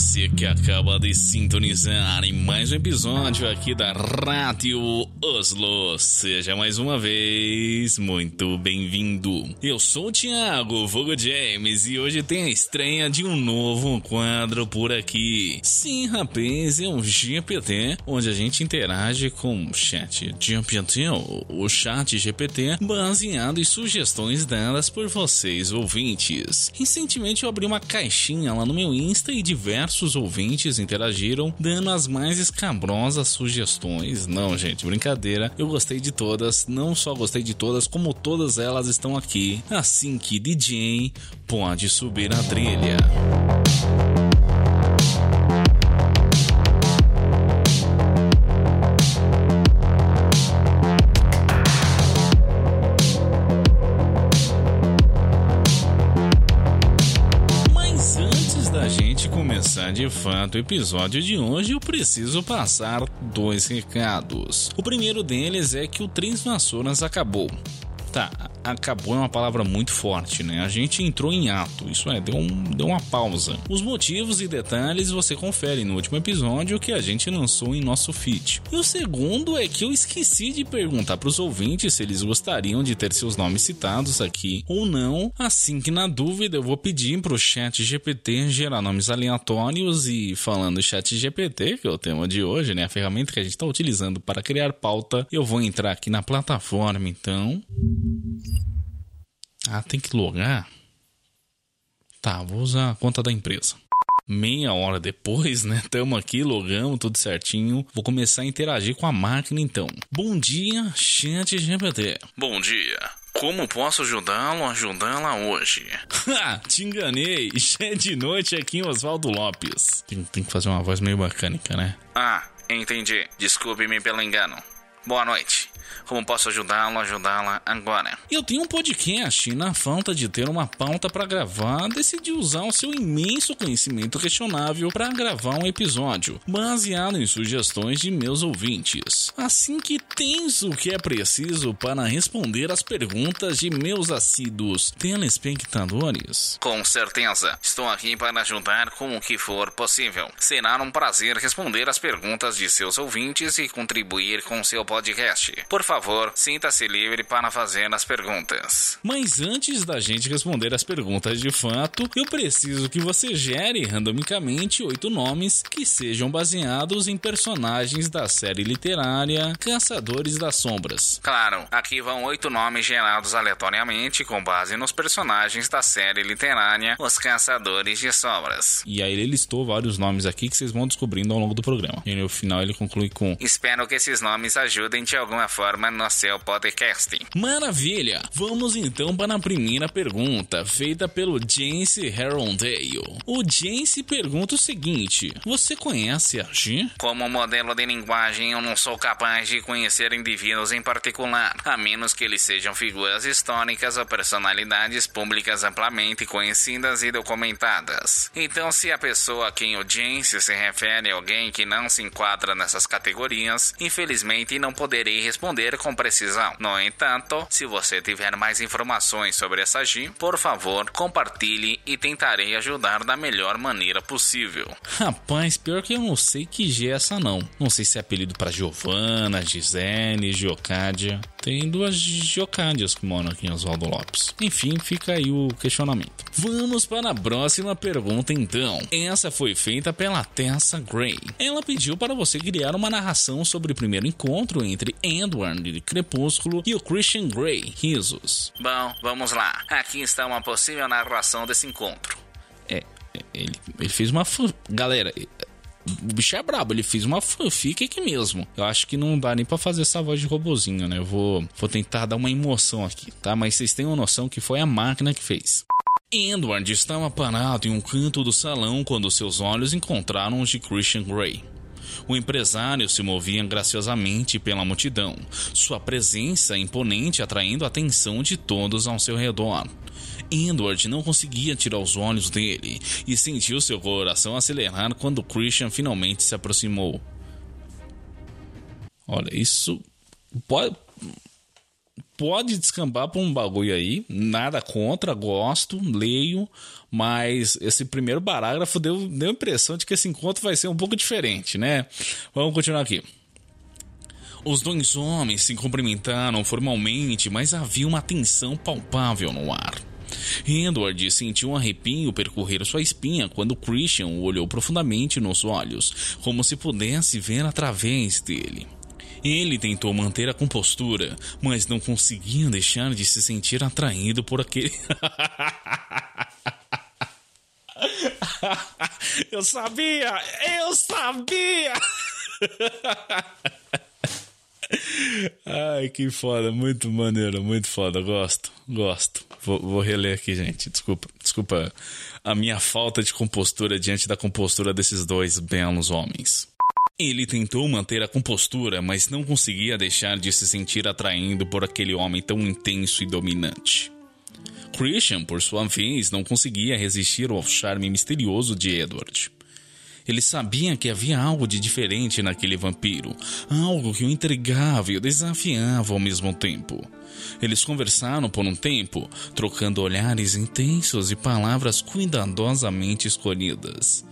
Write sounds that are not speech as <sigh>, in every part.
Você que acaba de sintonizar em mais um episódio aqui da Rádio Oslo. Seja mais uma vez muito bem-vindo. Eu sou o Thiago Vogo James e hoje tem a estreia de um novo quadro por aqui. Sim, rapaz, é um GPT onde a gente interage com o chat GPT, o chat GPT, baseado em sugestões dadas por vocês ouvintes. Recentemente eu abri uma caixinha lá no meu Insta e diversos diversos ouvintes interagiram, dando as mais escabrosas sugestões. Não, gente, brincadeira. Eu gostei de todas, não só gostei de todas, como todas elas estão aqui. Assim que DJ pode subir a trilha. Fato o episódio de hoje, eu preciso passar dois recados. O primeiro deles é que o Três Vassouras acabou. Tá, acabou é uma palavra muito forte, né? A gente entrou em ato, isso é, deu, um, deu uma pausa. Os motivos e detalhes você confere no último episódio que a gente lançou em nosso feed. E o segundo é que eu esqueci de perguntar para os ouvintes se eles gostariam de ter seus nomes citados aqui ou não. Assim que na dúvida eu vou pedir para o chat GPT gerar nomes aleatórios e falando chat GPT, que é o tema de hoje, né? A ferramenta que a gente está utilizando para criar pauta, eu vou entrar aqui na plataforma então. Ah, tem que logar? Tá, vou usar a conta da empresa. Meia hora depois, né? Tamo aqui, logamos tudo certinho. Vou começar a interagir com a máquina então. Bom dia, chat GPT. Bom dia. Como posso ajudá-lo ajudá-la hoje? Ha! <laughs> Te enganei! Já é de noite aqui em Oswaldo Lopes. Tem, tem que fazer uma voz meio mecânica, né? Ah, entendi. Desculpe-me pelo engano. Boa noite. Como posso ajudá-lo, ajudá-la agora? Eu tenho um podcast e, na falta de ter uma pauta para gravar, decidi usar o seu imenso conhecimento questionável para gravar um episódio, baseado em sugestões de meus ouvintes. Assim que tens o que é preciso para responder as perguntas de meus assíduos telespectadores? Com certeza. Estou aqui para ajudar com o que for possível. Será um prazer responder as perguntas de seus ouvintes e contribuir com seu podcast. Por favor, sinta-se livre para fazer as perguntas. Mas antes da gente responder as perguntas de fato, eu preciso que você gere randomicamente oito nomes que sejam baseados em personagens da série literária Caçadores das Sombras. Claro, aqui vão oito nomes gerados aleatoriamente com base nos personagens da série literária Os Caçadores de Sombras. E aí ele listou vários nomes aqui que vocês vão descobrindo ao longo do programa. E no final ele conclui com: Espero que esses nomes ajudem de alguma forma no seu podcast. Maravilha! Vamos então para a primeira pergunta, feita pelo Jace Herondale. O Jace pergunta o seguinte: Você conhece a G? Como modelo de linguagem, eu não sou capaz de conhecer indivíduos em particular, a menos que eles sejam figuras históricas ou personalidades públicas amplamente conhecidas e documentadas. Então, se a pessoa a quem o Jace se refere é alguém que não se enquadra nessas categorias, infelizmente não poderei responder responder com precisão. No entanto, se você tiver mais informações sobre essa G, por favor, compartilhe e tentarei ajudar da melhor maneira possível. Rapaz, pior que eu não sei que G é essa não. Não sei se é apelido para Giovana, Gisele, Giocádia. Tem duas Giocádias que moram aqui em Oswaldo Lopes. Enfim, fica aí o questionamento. Vamos para a próxima pergunta então. Essa foi feita pela Tessa Gray. Ela pediu para você criar uma narração sobre o primeiro encontro entre Edward de Crepúsculo e o Christian Grey, Risos. Bom, vamos lá. Aqui está uma possível narração desse encontro. É, ele, ele fez uma. Galera, o bicho é brabo, ele fez uma fanfic aqui mesmo. Eu acho que não dá nem pra fazer essa voz de robozinho, né? Eu vou, vou tentar dar uma emoção aqui, tá? Mas vocês têm uma noção que foi a máquina que fez. Edward estava parado em um canto do salão quando seus olhos encontraram os de Christian Grey. O empresário se movia graciosamente pela multidão, sua presença imponente atraindo a atenção de todos ao seu redor. Edward não conseguia tirar os olhos dele e sentiu seu coração acelerar quando Christian finalmente se aproximou. Olha, isso pode, pode descambar pra um bagulho aí. Nada contra, gosto, leio. Mas esse primeiro parágrafo deu, deu a impressão de que esse encontro vai ser um pouco diferente, né? Vamos continuar aqui. Os dois homens se cumprimentaram formalmente, mas havia uma tensão palpável no ar. Edward sentiu um arrepio percorrer sua espinha quando Christian o olhou profundamente nos olhos, como se pudesse ver através dele. Ele tentou manter a compostura, mas não conseguia deixar de se sentir atraído por aquele. <laughs> eu sabia! Eu sabia! <laughs> Ai, que foda, muito maneiro, muito foda, gosto, gosto. Vou, vou, reler aqui, gente. Desculpa, desculpa a minha falta de compostura diante da compostura desses dois belos homens. Ele tentou manter a compostura, mas não conseguia deixar de se sentir atraído por aquele homem tão intenso e dominante. Christian, por sua vez, não conseguia resistir ao charme misterioso de Edward. Ele sabia que havia algo de diferente naquele vampiro, algo que o intrigava e o desafiava ao mesmo tempo. Eles conversaram por um tempo, trocando olhares intensos e palavras cuidadosamente escolhidas.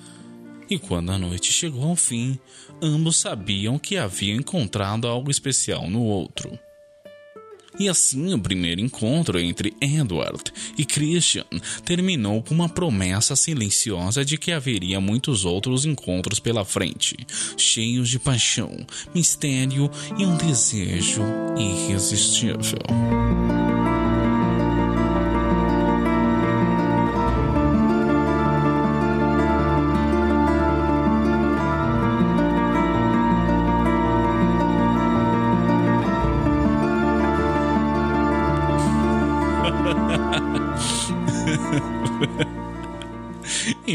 E quando a noite chegou ao fim, ambos sabiam que haviam encontrado algo especial no outro. E assim o primeiro encontro entre Edward e Christian terminou com uma promessa silenciosa de que haveria muitos outros encontros pela frente, cheios de paixão, mistério e um desejo irresistível.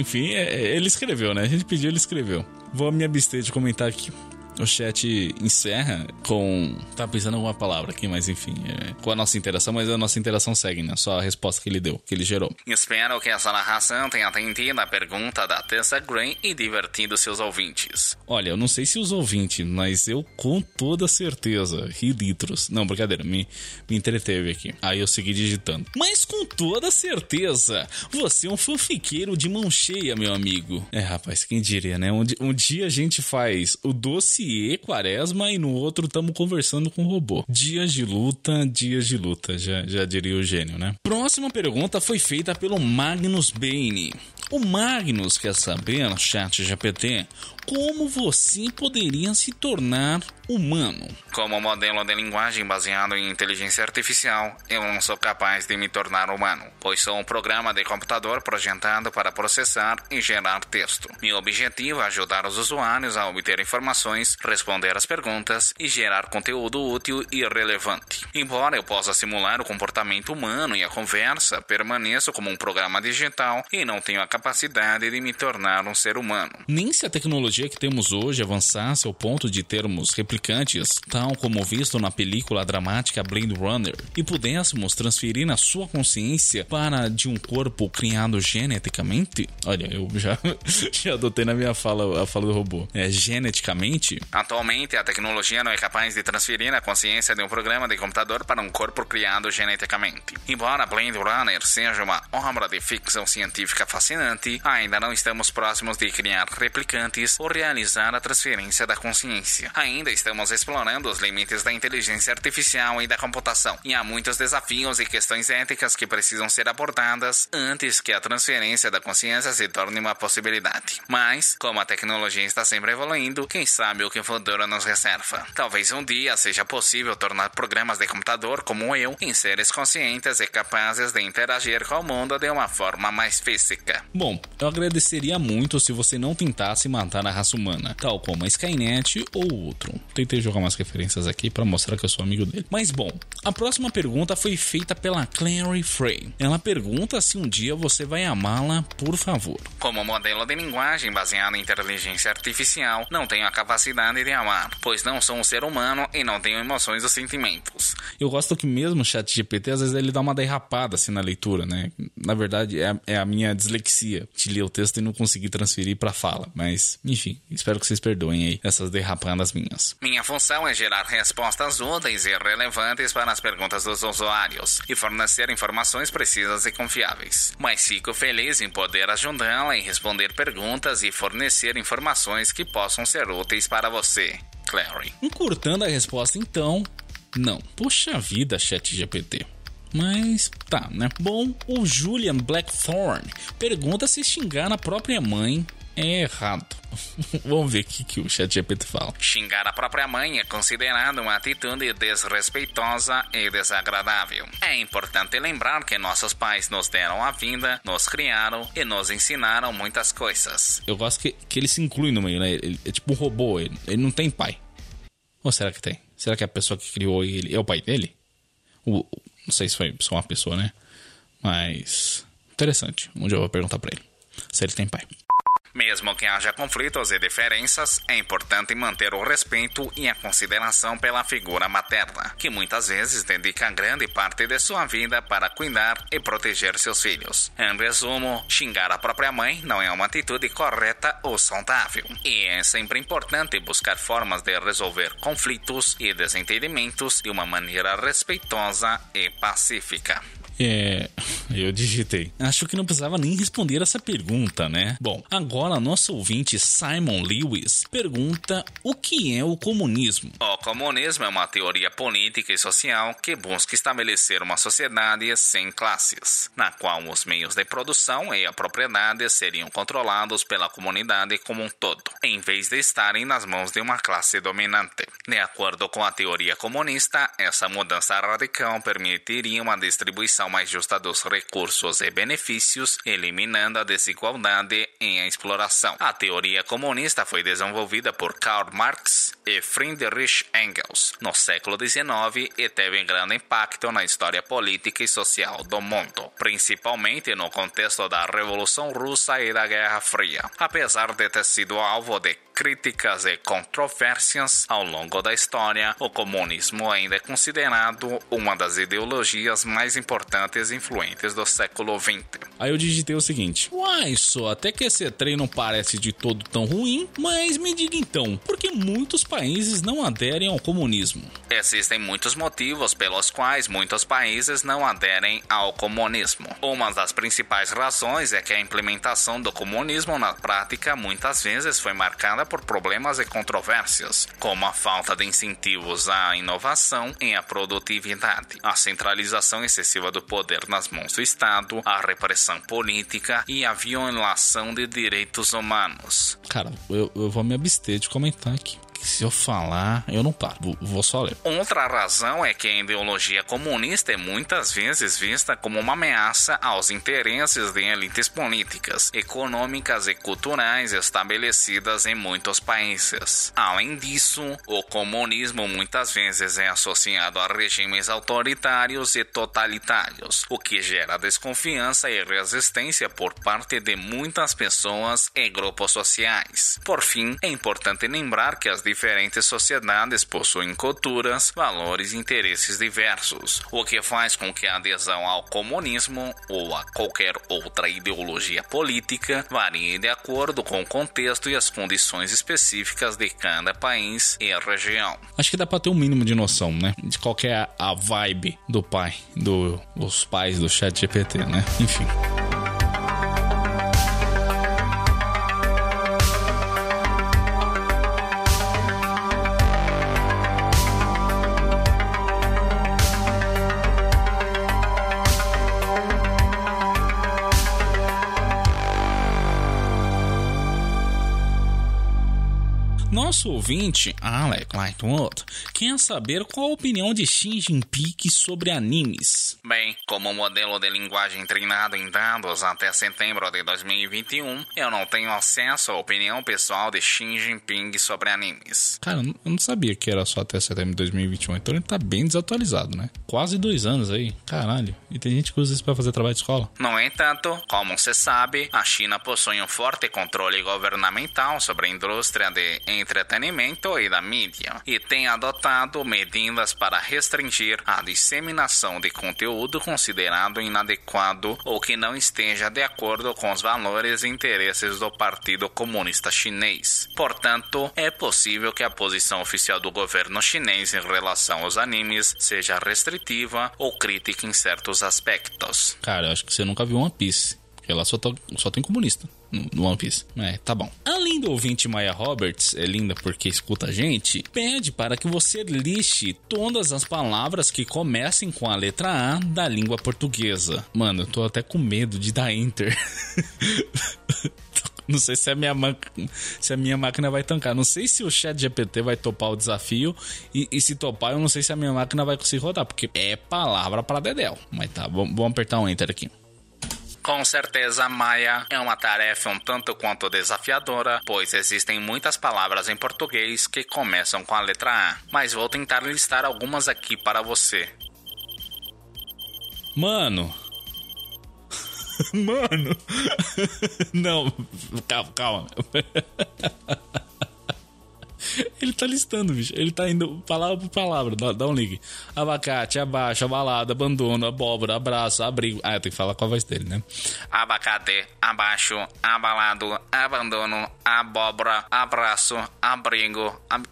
Enfim, é, é, ele escreveu, né? A gente pediu, ele escreveu. Vou me abster de comentar aqui o chat encerra com. Tá pensando em alguma palavra aqui, mas enfim, é, com a nossa interação, mas a nossa interação segue, né? Só a resposta que ele deu, que ele gerou. Espero que essa narração tenha atendido a pergunta da Tessa Gray e divertido seus ouvintes. Olha, eu não sei se os ouvintes, mas eu com toda certeza ri litros. Não, brincadeira, me, me entreteve aqui. Aí eu segui digitando. Mas com toda certeza, você é um fanfiqueiro de mão cheia, meu amigo. É, rapaz, quem diria, né? Um, um dia a gente faz o doce dossiê quaresma e no outro estamos conversando com o robô. Dias de luta, dias de luta, já, já diria o gênio, né? Próxima pergunta foi feita pelo Magnus Bane. O Magnus quer saber no chat GPT como você poderia se tornar humano. Como modelo de linguagem baseado em inteligência artificial, eu não sou capaz de me tornar humano, pois sou um programa de computador projetado para processar e gerar texto. Meu objetivo é ajudar os usuários a obter informações, responder às perguntas e gerar conteúdo útil e relevante. Embora eu possa simular o comportamento humano e a conversa, permaneço como um programa digital e não tenho a capacidade de me tornar um ser humano. Nem se a tecnologia que temos hoje avançasse ao ponto de termos replicantes, tal como visto na película dramática Blade Runner, e pudéssemos transferir a sua consciência para de um corpo criado geneticamente? Olha, eu já, <laughs> já adotei na minha fala a fala do robô. É geneticamente? Atualmente, a tecnologia não é capaz de transferir a consciência de um programa de computador para um corpo criado geneticamente. Embora Blade Runner seja uma obra de ficção científica fascinante, ainda não estamos próximos de criar replicantes ou realizar a transferência da consciência. Ainda estamos explorando os limites da inteligência artificial e da computação, e há muitos desafios e questões éticas que precisam ser abordadas antes que a transferência da consciência se torne uma possibilidade. Mas, como a tecnologia está sempre evoluindo, quem sabe o que o futuro nos reserva. Talvez um dia seja possível tornar programas de computador como eu em seres conscientes e capazes de interagir com o mundo de uma forma mais física. Bom, eu agradeceria muito se você não tentasse matar a raça humana, tal como a Skynet ou outro. Tentei jogar umas referências aqui para mostrar que eu sou amigo dele. Mas bom, a próxima pergunta foi feita pela Clary Frey. Ela pergunta se um dia você vai amá-la, por favor. Como modelo de linguagem baseado em inteligência artificial, não tenho a capacidade de amar, pois não sou um ser humano e não tenho emoções ou sentimentos. Eu gosto que mesmo o chat GPT, às vezes ele dá uma derrapada assim na leitura, né? Na verdade, é a, é a minha dislexia de ler o texto e não conseguir transferir para fala. Mas, enfim, espero que vocês perdoem aí essas derrapadas minhas. Minha função é gerar respostas úteis e relevantes para as perguntas dos usuários e fornecer informações precisas e confiáveis. Mas fico feliz em poder ajudá-la em responder perguntas e fornecer informações que possam ser úteis para você. Clary. Encurtando a resposta então, não. Poxa vida, chat GPT. Mas tá, né? Bom, o Julian Blackthorn pergunta se xingar a própria mãe é errado. <laughs> Vamos ver o que, que o ChatGPT fala. Xingar a própria mãe é considerado uma atitude desrespeitosa e desagradável. É importante lembrar que nossos pais nos deram a vida, nos criaram e nos ensinaram muitas coisas. Eu gosto que, que ele se inclui no meio, né? Ele é tipo um robô, ele, ele não tem pai. Ou será que tem? Será que a pessoa que criou ele é o pai dele? O, não sei se foi só uma pessoa, né? Mas. Interessante. Um dia eu vou perguntar pra ele se ele tem pai. Mesmo que haja conflitos e diferenças, é importante manter o respeito e a consideração pela figura materna, que muitas vezes dedica grande parte de sua vida para cuidar e proteger seus filhos. Em resumo, xingar a própria mãe não é uma atitude correta ou saudável. E é sempre importante buscar formas de resolver conflitos e desentendimentos de uma maneira respeitosa e pacífica. É, <laughs> eu digitei. Acho que não precisava nem responder essa pergunta, né? Bom, agora nosso ouvinte Simon Lewis pergunta o que é o comunismo. O comunismo é uma teoria política e social que busca estabelecer uma sociedade sem classes, na qual os meios de produção e a propriedade seriam controlados pela comunidade como um todo, em vez de estarem nas mãos de uma classe dominante. De acordo com a teoria comunista, essa mudança radical permitiria uma distribuição distribuição mais justa dos recursos e benefícios, eliminando a desigualdade e a exploração. A teoria comunista foi desenvolvida por Karl Marx e Friedrich Engels no século XIX e teve grande impacto na história política e social do mundo, principalmente no contexto da Revolução Russa e da Guerra Fria. Apesar de ter sido alvo de críticas e controvérsias ao longo da história, o comunismo ainda é considerado uma das ideologias mais importantes e influentes do século XX. Aí eu digitei o seguinte: Uai, só até que esse trem não parece de todo tão ruim, mas me diga então, por que muitos países não aderem ao comunismo? Existem muitos motivos pelos quais muitos países não aderem ao comunismo. Uma das principais razões é que a implementação do comunismo na prática muitas vezes foi marcada por problemas e controvérsias, como a falta de incentivos à inovação e à produtividade, a centralização excessiva do poder nas mãos do Estado, a repressão política e a violação de direitos humanos. Cara, eu, eu vou me abster de comentar aqui se eu falar, eu não paro. Vou só ler. Outra razão é que a ideologia comunista é muitas vezes vista como uma ameaça aos interesses de elites políticas, econômicas e culturais estabelecidas em muitos países. Além disso, o comunismo muitas vezes é associado a regimes autoritários e totalitários, o que gera desconfiança e resistência por parte de muitas pessoas e grupos sociais. Por fim, é importante lembrar que as diferentes sociedades possuem culturas, valores e interesses diversos, o que faz com que a adesão ao comunismo ou a qualquer outra ideologia política varie de acordo com o contexto e as condições específicas de cada país e região. Acho que dá para ter um mínimo de noção, né? De qual é a vibe do pai, do, dos pais do chat GPT, né? Enfim. Nosso ouvinte, Alec Lightwood, quer saber qual a opinião de Xi Jinping sobre animes. Bem, como modelo de linguagem treinado em dados até setembro de 2021, eu não tenho acesso à opinião pessoal de Xi Jinping sobre animes. Cara, eu não sabia que era só até setembro de 2021, então ele tá bem desatualizado, né? Quase dois anos aí, caralho. E tem gente que usa isso pra fazer trabalho de escola. No entanto, como se sabe, a China possui um forte controle governamental sobre a indústria de entretenimento e da mídia, e tem adotado medidas para restringir a disseminação de conteúdo considerado inadequado ou que não esteja de acordo com os valores e interesses do Partido Comunista Chinês. Portanto, é possível que a posição oficial do governo chinês em relação aos animes seja restritiva ou crítica em certos aspectos. Cara, eu acho que você nunca viu One Piece. Porque lá só, só tem comunista no One Piece. É, tá bom. Além do ouvinte Maya Roberts, é linda porque escuta a gente, pede para que você lixe todas as palavras que comecem com a letra A da língua portuguesa. Mano, eu tô até com medo de dar enter. <laughs> Não sei se a, minha se a minha máquina vai tancar. Não sei se o chat GPT vai topar o desafio. E, e, se topar, eu não sei se a minha máquina vai conseguir rodar. Porque é palavra para Dedel. Mas tá, vamos apertar um enter aqui. Com certeza, Maia é uma tarefa um tanto quanto desafiadora, pois existem muitas palavras em português que começam com a letra A, mas vou tentar listar algumas aqui para você. Mano. <laughs> Mano. <laughs> Não, calma, calma. <laughs> <laughs> Ele tá listando, bicho. Ele tá indo palavra por palavra. Dá, dá um link. Abacate, abaixo, abalada, abandono, abóbora, abraço, abrigo. Ah, eu tenho que falar com a voz dele, né? Abacate, abaixo, abalado, abandono, abóbora, abraço, abrigo. Ab...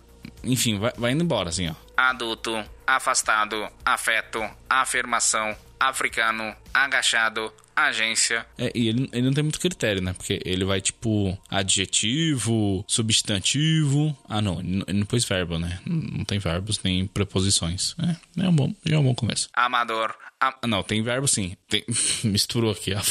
Enfim, vai, vai indo embora, assim, ó. Adulto, afastado, afeto, afirmação, africano, agachado, agência. É, e ele, ele não tem muito critério, né? Porque ele vai tipo adjetivo, substantivo. Ah, não, ele não pôs verbo, né? Não tem verbos nem preposições. É, é um bom, é um bom começo. Amador, ah, não, tem verbo sim. Tem... <laughs> Misturou aqui a...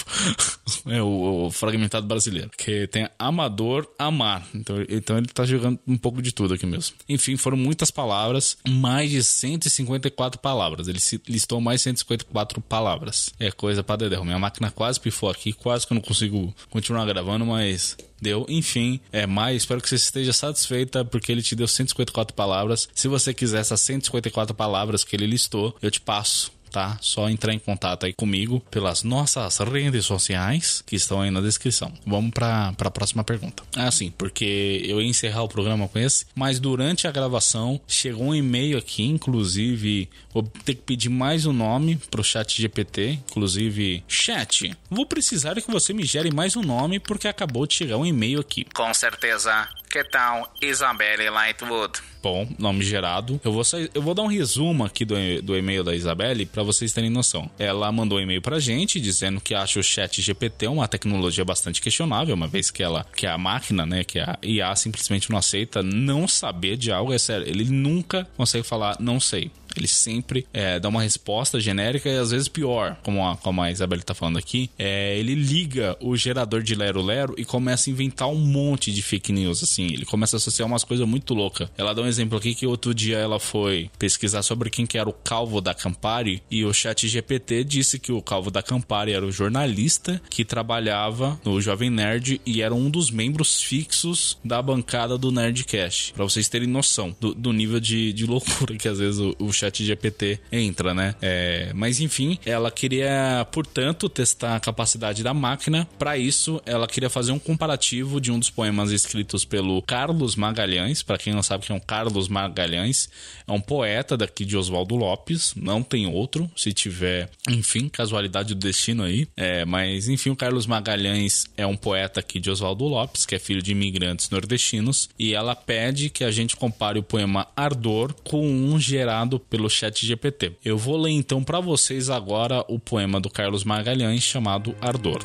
<laughs> é, o, o, fragmentado brasileiro. Que tem amador, amar. Então, então ele tá jogando um pouco de tudo aqui mesmo. Enfim, foram muitas palavras. Mais de 154 palavras. Ele listou mais 154 palavras. É coisa pra dedéu. Minha máquina quase pifou aqui. Quase que eu não consigo continuar gravando, mas deu. Enfim, é mais. Espero que você esteja satisfeita porque ele te deu 154 palavras. Se você quiser essas 154 palavras que ele listou, eu te passo tá? Só entrar em contato aí comigo pelas nossas redes sociais que estão aí na descrição. Vamos para a próxima pergunta. Ah, sim, porque eu ia encerrar o programa com esse, mas durante a gravação chegou um e-mail aqui, inclusive vou ter que pedir mais um nome pro chat GPT, inclusive chat. Vou precisar que você me gere mais um nome porque acabou de chegar um e-mail aqui. Com certeza. Que tal Isabelle Lightwood? Bom, nome gerado. Eu vou, eu vou dar um resumo aqui do, do e-mail da Isabelle para vocês terem noção. Ela mandou um e-mail pra gente dizendo que acha o chat GPT uma tecnologia bastante questionável, uma vez que ela, que a máquina, né, que a IA simplesmente não aceita não saber de algo. É sério, ele nunca consegue falar não sei. Ele sempre é, dá uma resposta genérica e às vezes pior, como a, como a Isabelle tá falando aqui. É, ele liga o gerador de Lero Lero e começa a inventar um monte de fake news, assim. Ele começa a associar umas coisas muito loucas. Ela dá um exemplo aqui que outro dia ela foi pesquisar sobre quem que era o Calvo da Campari e o chat GPT disse que o Calvo da Campari era o jornalista que trabalhava no Jovem Nerd e era um dos membros fixos da bancada do Nerdcast. Pra vocês terem noção do, do nível de, de loucura que às vezes o, o chat GPT entra, né? É, mas enfim, ela queria, portanto, testar a capacidade da máquina. Para isso, ela queria fazer um comparativo de um dos poemas escritos pelo Carlos Magalhães. Para quem não sabe quem é o Carlos Magalhães, é um poeta daqui de Oswaldo Lopes. Não tem outro, se tiver, enfim, casualidade do destino aí. É, mas enfim, o Carlos Magalhães é um poeta aqui de Oswaldo Lopes, que é filho de imigrantes nordestinos, e ela pede que a gente compare o poema Ardor com um gerado pelo chat GPT. Eu vou ler então para vocês agora o poema do Carlos Magalhães chamado Ardor.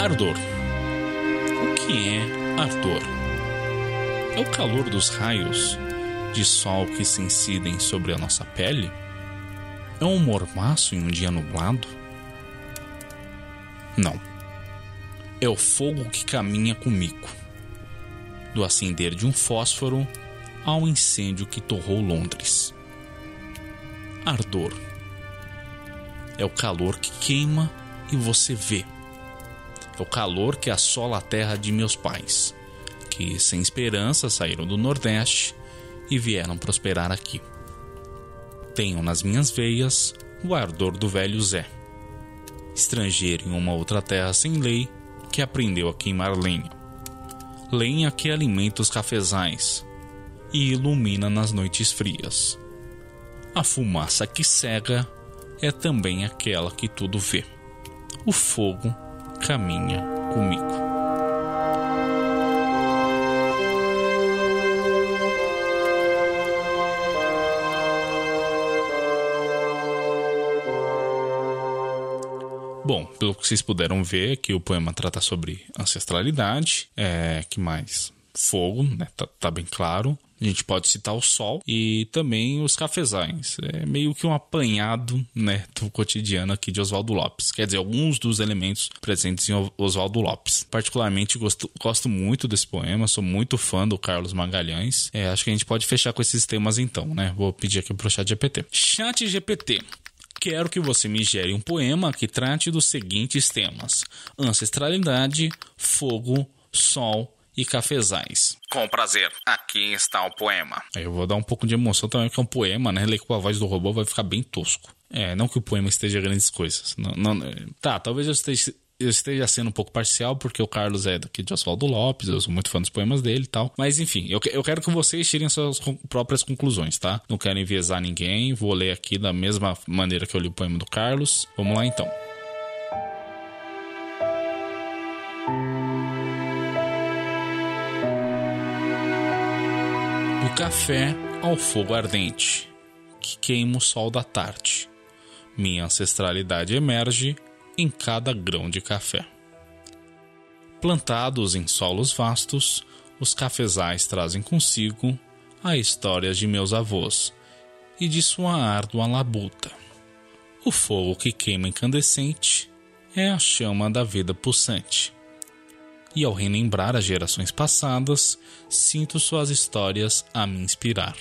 Ardor. O que é ardor? É o calor dos raios de sol que se incidem sobre a nossa pele? É um mormaço em um dia nublado? Não. É o fogo que caminha comigo. Do acender de um fósforo ao incêndio que torrou Londres. ardor. É o calor que queima e você vê. É o calor que assola a terra de meus pais, que sem esperança saíram do Nordeste e vieram prosperar aqui. Tenho nas minhas veias o ardor do velho Zé, estrangeiro em uma outra terra sem lei que aprendeu a queimar lenha. Lenha que alimenta os cafezais e ilumina nas noites frias. A fumaça que cega é também aquela que tudo vê. O fogo caminha comigo. Bom, pelo que vocês puderam ver, que o poema trata sobre ancestralidade, é, que mais? Fogo, né? Tá, tá, bem claro. A gente pode citar o sol e também os cafezais. É meio que um apanhado, né, do cotidiano aqui de Oswaldo Lopes. Quer dizer, alguns dos elementos presentes em Oswaldo Lopes. Particularmente gosto, gosto muito desse poema, sou muito fã do Carlos Magalhães. É, acho que a gente pode fechar com esses temas então, né? Vou pedir aqui pro chat GPT. Chat GPT quero que você me gere um poema que trate dos seguintes temas: ancestralidade, fogo, sol e cafezais. Com prazer, aqui está o poema. Eu vou dar um pouco de emoção também, que é um poema, né? Ler com a voz do robô vai ficar bem tosco. É, não que o poema esteja grandes coisas. Não, não, tá, talvez eu esteja, eu esteja sendo um pouco parcial, porque o Carlos é daqui de Oswaldo Lopes, eu sou muito fã dos poemas dele e tal. Mas enfim, eu, eu quero que vocês tirem suas próprias conclusões, tá? Não quero enviesar ninguém, vou ler aqui da mesma maneira que eu li o poema do Carlos. Vamos lá então. Café ao fogo ardente, que queima o sol da tarde. Minha ancestralidade emerge em cada grão de café. Plantados em solos vastos, os cafezais trazem consigo a história de meus avós e de sua árdua labuta. O fogo que queima incandescente é a chama da vida pulsante. E ao relembrar as gerações passadas, sinto suas histórias a me inspirar.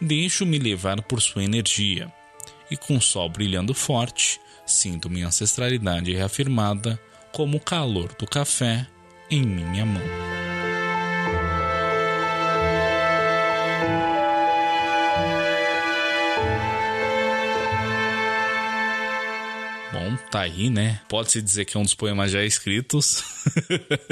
Deixo-me levar por sua energia, e com o sol brilhando forte, Sinto minha ancestralidade reafirmada como o calor do café em minha mão. Tá aí, né? Pode-se dizer que é um dos poemas já escritos.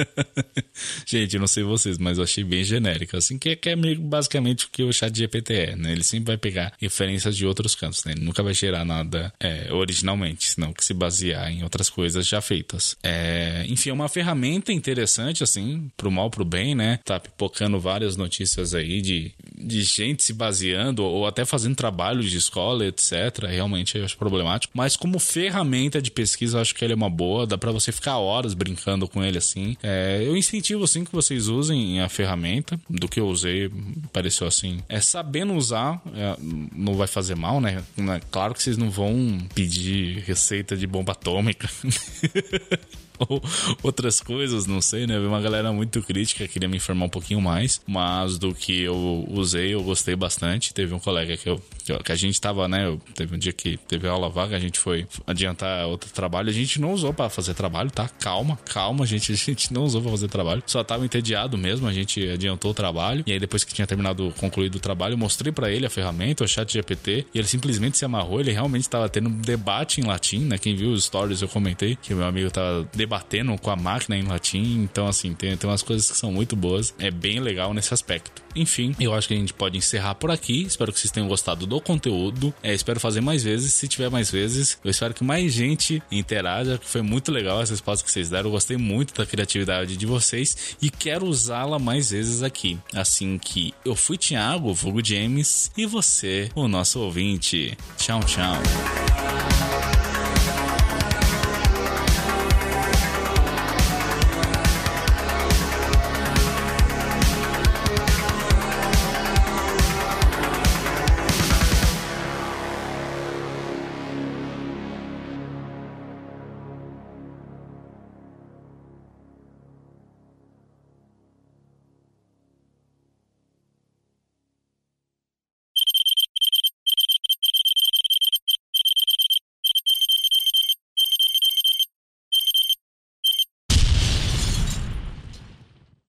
<laughs> Gente, eu não sei vocês, mas eu achei bem genérico. Assim, que é, que é basicamente o que o chat GPT é, né? Ele sempre vai pegar referências de outros cantos, né? Ele nunca vai gerar nada é, originalmente, senão que se basear em outras coisas já feitas. É, enfim, é uma ferramenta interessante, assim, pro mal, pro bem, né? Tá pipocando várias notícias aí de, de gente se baseando ou até fazendo trabalho de escola, etc. Realmente eu acho problemático. Mas como ferramenta de pesquisa, eu acho que ele é uma boa, dá para você ficar horas brincando com ele assim. É, eu incentivo assim que vocês usem a ferramenta, do que eu usei, pareceu assim. É sabendo usar, é, não vai fazer mal, né? Claro que vocês não vão pedir receita de bomba atômica. <laughs> ou <laughs> outras coisas, não sei, né? Uma galera muito crítica, queria me informar um pouquinho mais, mas do que eu usei, eu gostei bastante. Teve um colega que eu que a gente tava, né? Eu, teve um dia que teve aula vaga, a gente foi adiantar outro trabalho, a gente não usou para fazer trabalho, tá? Calma, calma, a gente, <laughs> a gente não usou para fazer trabalho, só tava entediado mesmo, a gente adiantou o trabalho, e aí depois que tinha terminado, concluído o trabalho, mostrei para ele a ferramenta, o chat GPT, e ele simplesmente se amarrou, ele realmente tava tendo um debate em latim, né? Quem viu os stories eu comentei que meu amigo tava debatendo com a máquina em latim. Então, assim, tem, tem umas coisas que são muito boas. É bem legal nesse aspecto. Enfim, eu acho que a gente pode encerrar por aqui. Espero que vocês tenham gostado do conteúdo. É, espero fazer mais vezes. Se tiver mais vezes, eu espero que mais gente interaja. Foi muito legal essa resposta que vocês deram. Eu gostei muito da criatividade de vocês e quero usá-la mais vezes aqui. Assim que eu fui Thiago, vulgo James, e você, o nosso ouvinte. Tchau, tchau.